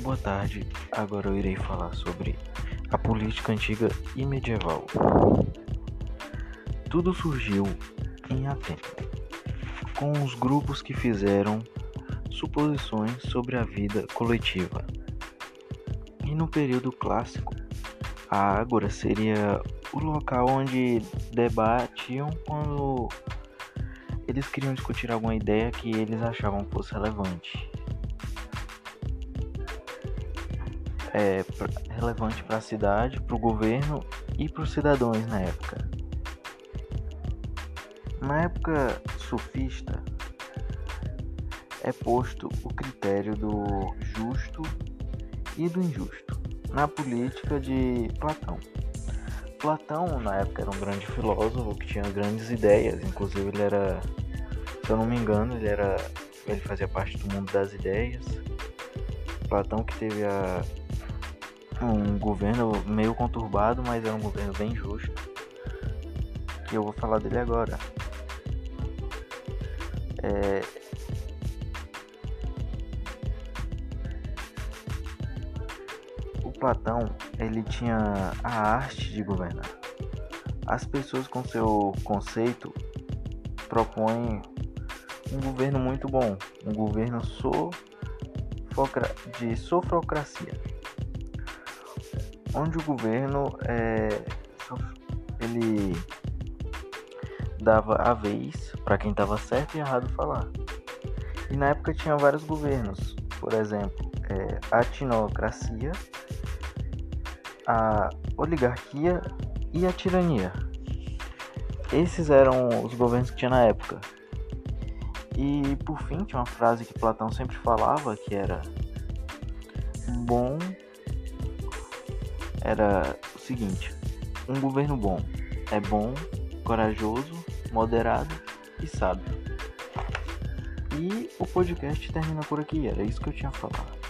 Boa tarde, agora eu irei falar sobre a política antiga e medieval. Tudo surgiu em Atenas, com os grupos que fizeram suposições sobre a vida coletiva. E no período clássico, a Ágora seria o local onde debatiam quando eles queriam discutir alguma ideia que eles achavam fosse relevante. É, relevante para a cidade, para o governo e para os cidadãos na época. Na época sufista, é posto o critério do justo e do injusto na política de Platão. Platão, na época, era um grande filósofo que tinha grandes ideias, inclusive ele era, se eu não me engano, ele era ele fazia parte do mundo das ideias. Platão que teve a, um governo meio conturbado, mas era um governo bem justo. E eu vou falar dele agora. É, o Platão ele tinha a arte de governar. As pessoas com seu conceito propõem um governo muito bom, um governo de sofrocracia, onde o governo é, ele dava a vez para quem estava certo e errado falar. E na época tinha vários governos, por exemplo, é, a tinocracia, a oligarquia e a tirania. Esses eram os governos que tinha na época. E por fim, tinha uma frase que Platão sempre falava que era bom era o seguinte: um governo bom é bom, corajoso, moderado e sábio. E o podcast termina por aqui, era isso que eu tinha falado.